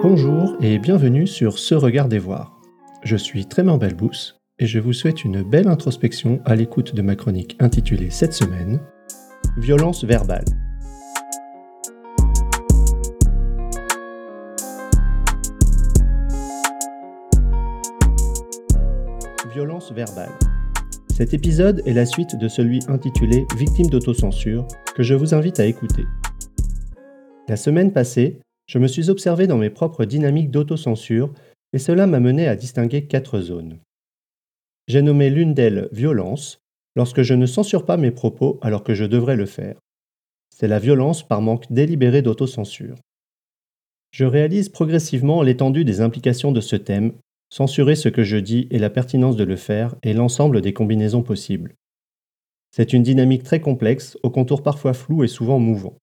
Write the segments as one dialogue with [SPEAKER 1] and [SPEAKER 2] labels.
[SPEAKER 1] Bonjour et bienvenue sur Ce Regard des Voir. Je suis Trément Belbous et je vous souhaite une belle introspection à l'écoute de ma chronique intitulée cette semaine Violence verbale. Violence verbale. Cet épisode est la suite de celui intitulé Victime d'autocensure que je vous invite à écouter. La semaine passée, je me suis observé dans mes propres dynamiques d'autocensure et cela m'a mené à distinguer quatre zones. J'ai nommé l'une d'elles violence, lorsque je ne censure pas mes propos alors que je devrais le faire. C'est la violence par manque délibéré d'autocensure. Je réalise progressivement l'étendue des implications de ce thème, censurer ce que je dis et la pertinence de le faire et l'ensemble des combinaisons possibles. C'est une dynamique très complexe, aux contours parfois flous et souvent mouvants.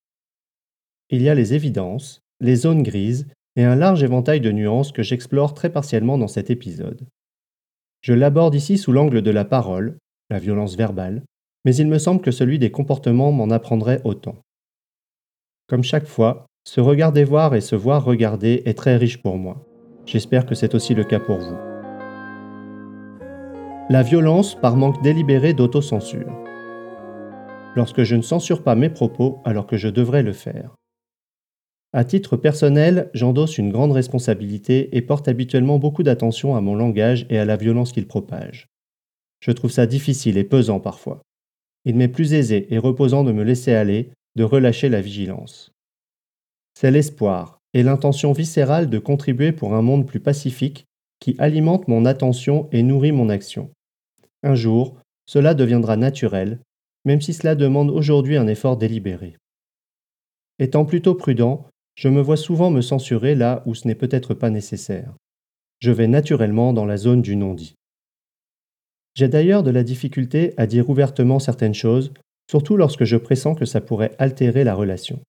[SPEAKER 1] Il y a les évidences, les zones grises et un large éventail de nuances que j'explore très partiellement dans cet épisode. Je l'aborde ici sous l'angle de la parole, la violence verbale, mais il me semble que celui des comportements m'en apprendrait autant. Comme chaque fois, se regarder voir et se voir regarder est très riche pour moi. J'espère que c'est aussi le cas pour vous. La violence par manque délibéré d'autocensure. Lorsque je ne censure pas mes propos alors que je devrais le faire. À titre personnel, j'endosse une grande responsabilité et porte habituellement beaucoup d'attention à mon langage et à la violence qu'il propage. Je trouve ça difficile et pesant parfois. Il m'est plus aisé et reposant de me laisser aller, de relâcher la vigilance. C'est l'espoir et l'intention viscérale de contribuer pour un monde plus pacifique qui alimente mon attention et nourrit mon action. Un jour, cela deviendra naturel, même si cela demande aujourd'hui un effort délibéré. Étant plutôt prudent, je me vois souvent me censurer là où ce n'est peut-être pas nécessaire. Je vais naturellement dans la zone du non-dit. J'ai d'ailleurs de la difficulté à dire ouvertement certaines choses, surtout lorsque je pressens que ça pourrait altérer la relation.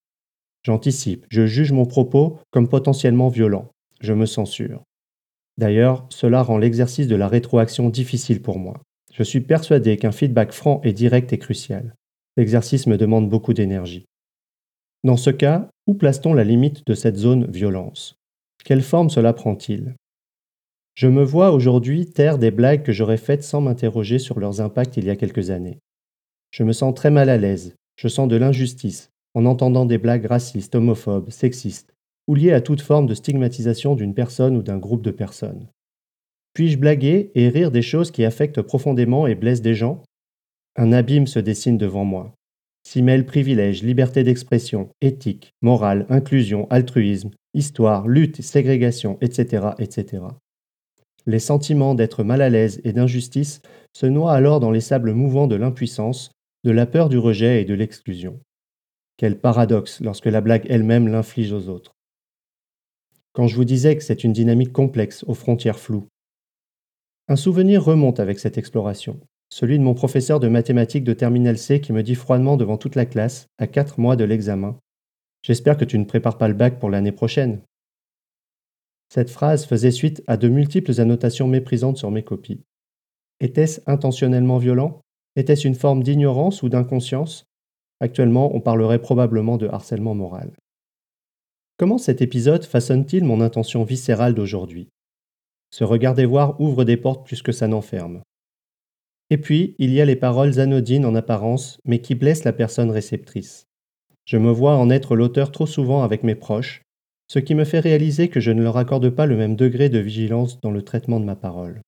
[SPEAKER 1] J'anticipe, je juge mon propos comme potentiellement violent, je me censure. D'ailleurs, cela rend l'exercice de la rétroaction difficile pour moi. Je suis persuadé qu'un feedback franc et direct est crucial. L'exercice me demande beaucoup d'énergie. Dans ce cas, où place-t-on la limite de cette zone violence? Quelle forme cela prend-il? Je me vois aujourd'hui taire des blagues que j'aurais faites sans m'interroger sur leurs impacts il y a quelques années. Je me sens très mal à l'aise, je sens de l'injustice en entendant des blagues racistes, homophobes, sexistes, ou liées à toute forme de stigmatisation d'une personne ou d'un groupe de personnes. Puis-je blaguer et rire des choses qui affectent profondément et blessent des gens? Un abîme se dessine devant moi s'y mêlent privilèges, liberté d'expression, éthique, morale, inclusion, altruisme, histoire, lutte, ségrégation, etc., etc. Les sentiments d'être mal à l'aise et d'injustice se noient alors dans les sables mouvants de l'impuissance, de la peur du rejet et de l'exclusion. Quel paradoxe lorsque la blague elle-même l'inflige aux autres. Quand je vous disais que c'est une dynamique complexe aux frontières floues. Un souvenir remonte avec cette exploration celui de mon professeur de mathématiques de Terminal C qui me dit froidement devant toute la classe, à quatre mois de l'examen J'espère que tu ne prépares pas le bac pour l'année prochaine. Cette phrase faisait suite à de multiples annotations méprisantes sur mes copies. Était-ce intentionnellement violent? Était-ce une forme d'ignorance ou d'inconscience? Actuellement, on parlerait probablement de harcèlement moral. Comment cet épisode façonne-t-il mon intention viscérale d'aujourd'hui? Se regarder voir ouvre des portes plus que ça n'enferme. Et puis, il y a les paroles anodines en apparence, mais qui blessent la personne réceptrice. Je me vois en être l'auteur trop souvent avec mes proches, ce qui me fait réaliser que je ne leur accorde pas le même degré de vigilance dans le traitement de ma parole.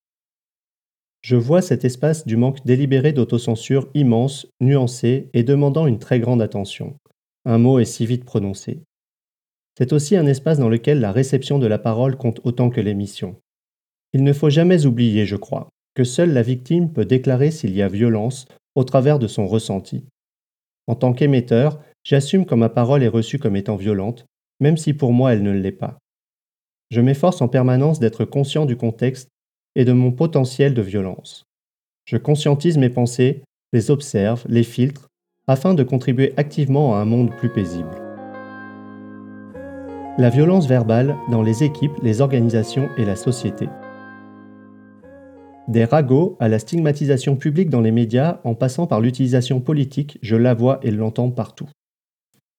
[SPEAKER 1] Je vois cet espace du manque délibéré d'autocensure immense, nuancé et demandant une très grande attention. Un mot est si vite prononcé. C'est aussi un espace dans lequel la réception de la parole compte autant que l'émission. Il ne faut jamais oublier, je crois, que seule la victime peut déclarer s'il y a violence au travers de son ressenti. En tant qu'émetteur, j'assume que ma parole est reçue comme étant violente, même si pour moi elle ne l'est pas. Je m'efforce en permanence d'être conscient du contexte et de mon potentiel de violence. Je conscientise mes pensées, les observe, les filtre, afin de contribuer activement à un monde plus paisible. La violence verbale dans les équipes, les organisations et la société. Des ragots à la stigmatisation publique dans les médias en passant par l'utilisation politique, je la vois et l'entends partout.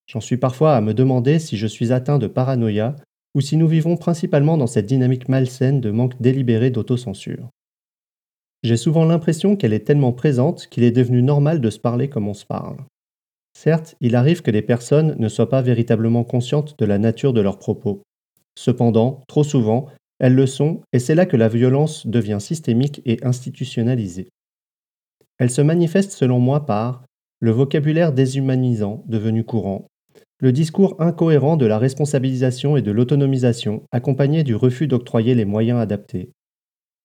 [SPEAKER 1] J'en suis parfois à me demander si je suis atteint de paranoïa ou si nous vivons principalement dans cette dynamique malsaine de manque délibéré d'autocensure. J'ai souvent l'impression qu'elle est tellement présente qu'il est devenu normal de se parler comme on se parle. Certes, il arrive que les personnes ne soient pas véritablement conscientes de la nature de leurs propos. Cependant, trop souvent, elles le sont, et c'est là que la violence devient systémique et institutionnalisée. Elle se manifeste selon moi par le vocabulaire déshumanisant devenu courant, le discours incohérent de la responsabilisation et de l'autonomisation, accompagné du refus d'octroyer les moyens adaptés,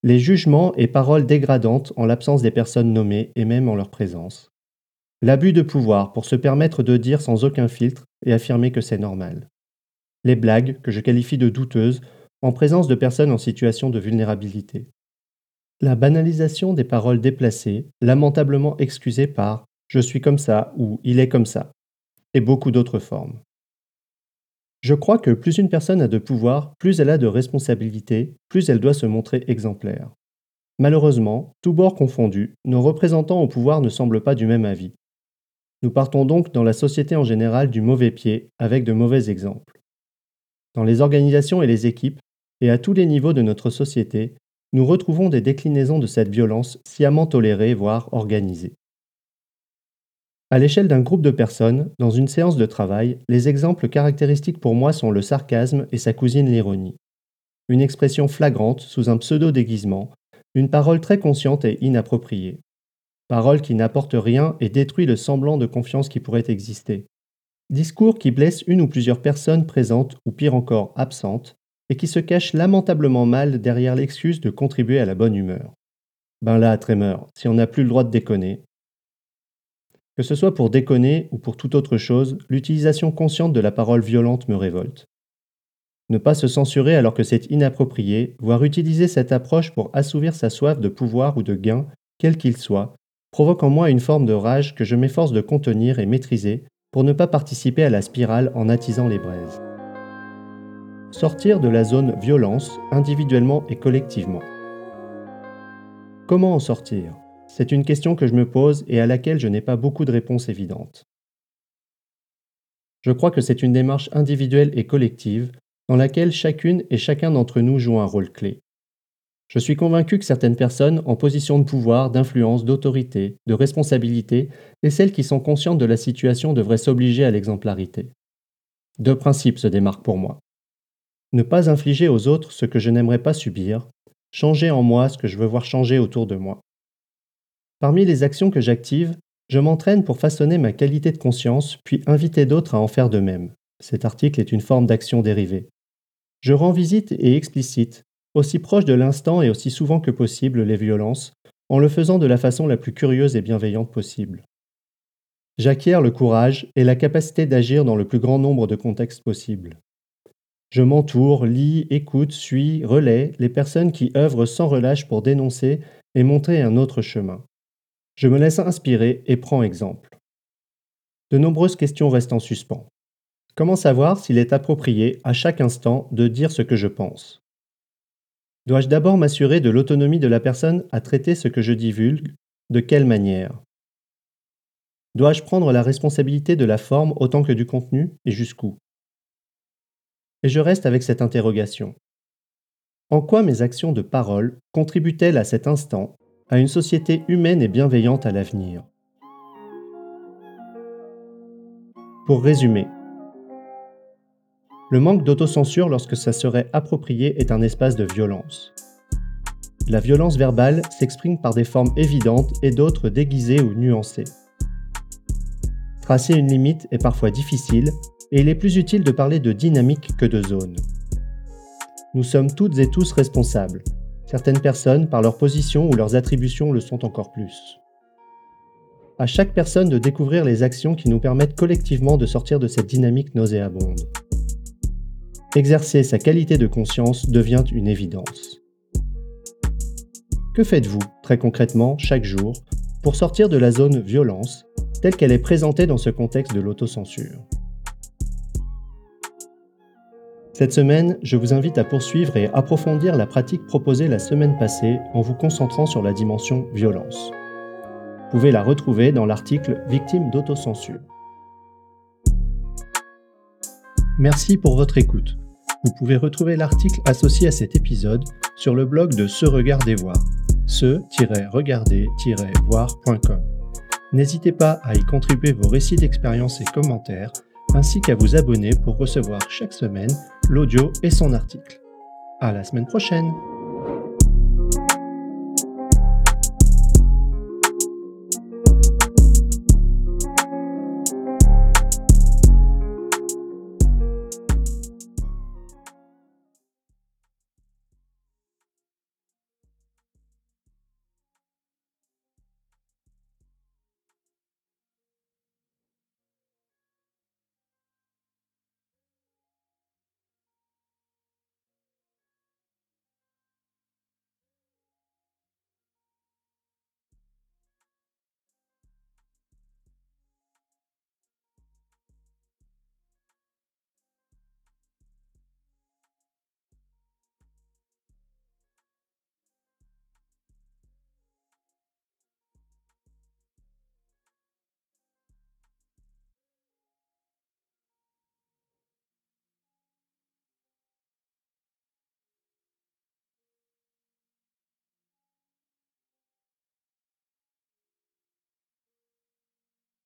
[SPEAKER 1] les jugements et paroles dégradantes en l'absence des personnes nommées et même en leur présence, l'abus de pouvoir pour se permettre de dire sans aucun filtre et affirmer que c'est normal, les blagues que je qualifie de douteuses en présence de personnes en situation de vulnérabilité. La banalisation des paroles déplacées, lamentablement excusées par je suis comme ça ou il est comme ça, et beaucoup d'autres formes. Je crois que plus une personne a de pouvoir, plus elle a de responsabilités, plus elle doit se montrer exemplaire. Malheureusement, tous bords confondus, nos représentants au pouvoir ne semblent pas du même avis. Nous partons donc dans la société en général du mauvais pied, avec de mauvais exemples. Dans les organisations et les équipes, et à tous les niveaux de notre société, nous retrouvons des déclinaisons de cette violence sciemment tolérée, voire organisée. À l'échelle d'un groupe de personnes, dans une séance de travail, les exemples caractéristiques pour moi sont le sarcasme et sa cousine l'ironie. Une expression flagrante sous un pseudo-déguisement, une parole très consciente et inappropriée. Parole qui n'apporte rien et détruit le semblant de confiance qui pourrait exister. Discours qui blesse une ou plusieurs personnes présentes ou pire encore absentes, et qui se cache lamentablement mal derrière l'excuse de contribuer à la bonne humeur. Ben là, Tremeur, si on n'a plus le droit de déconner. Que ce soit pour déconner ou pour toute autre chose, l'utilisation consciente de la parole violente me révolte. Ne pas se censurer alors que c'est inapproprié, voire utiliser cette approche pour assouvir sa soif de pouvoir ou de gain, quel qu'il soit, provoque en moi une forme de rage que je m'efforce de contenir et maîtriser pour ne pas participer à la spirale en attisant les braises. Sortir de la zone violence individuellement et collectivement. Comment en sortir? C'est une question que je me pose et à laquelle je n'ai pas beaucoup de réponses évidentes. Je crois que c'est une démarche individuelle et collective dans laquelle chacune et chacun d'entre nous joue un rôle clé. Je suis convaincu que certaines personnes en position de pouvoir, d'influence, d'autorité, de responsabilité, et celles qui sont conscientes de la situation devraient s'obliger à l'exemplarité. Deux principes se démarquent pour moi. Ne pas infliger aux autres ce que je n'aimerais pas subir, changer en moi ce que je veux voir changer autour de moi. Parmi les actions que j'active, je m'entraîne pour façonner ma qualité de conscience, puis inviter d'autres à en faire de même. Cet article est une forme d'action dérivée. Je rends visite et explicite, aussi proche de l'instant et aussi souvent que possible, les violences, en le faisant de la façon la plus curieuse et bienveillante possible. J'acquiers le courage et la capacité d'agir dans le plus grand nombre de contextes possibles. Je m'entoure, lis, écoute, suis, relais les personnes qui œuvrent sans relâche pour dénoncer et montrer un autre chemin. Je me laisse inspirer et prends exemple. De nombreuses questions restent en suspens. Comment savoir s'il est approprié à chaque instant de dire ce que je pense? Dois-je d'abord m'assurer de l'autonomie de la personne à traiter ce que je divulgue? De quelle manière? Dois-je prendre la responsabilité de la forme autant que du contenu et jusqu'où? Et je reste avec cette interrogation. En quoi mes actions de parole contribuent-elles à cet instant à une société humaine et bienveillante à l'avenir? Pour résumer, le manque d'autocensure lorsque ça serait approprié est un espace de violence. La violence verbale s'exprime par des formes évidentes et d'autres déguisées ou nuancées. Tracer une limite est parfois difficile, et il est plus utile de parler de dynamique que de zone. Nous sommes toutes et tous responsables. Certaines personnes, par leur position ou leurs attributions, le sont encore plus. À chaque personne de découvrir les actions qui nous permettent collectivement de sortir de cette dynamique nauséabonde. Exercer sa qualité de conscience devient une évidence. Que faites-vous, très concrètement, chaque jour, pour sortir de la zone violence, telle qu'elle est présentée dans ce contexte de l'autocensure? Cette semaine, je vous invite à poursuivre et approfondir la pratique proposée la semaine passée en vous concentrant sur la dimension violence. Vous pouvez la retrouver dans l'article Victime d'autocensure. Merci pour votre écoute. Vous pouvez retrouver l'article associé à cet épisode sur le blog de Se Regarder Voir, se-regarder-voir.com. N'hésitez pas à y contribuer vos récits d'expérience et commentaires, ainsi qu'à vous abonner pour recevoir chaque semaine l'audio et son article. À la semaine prochaine!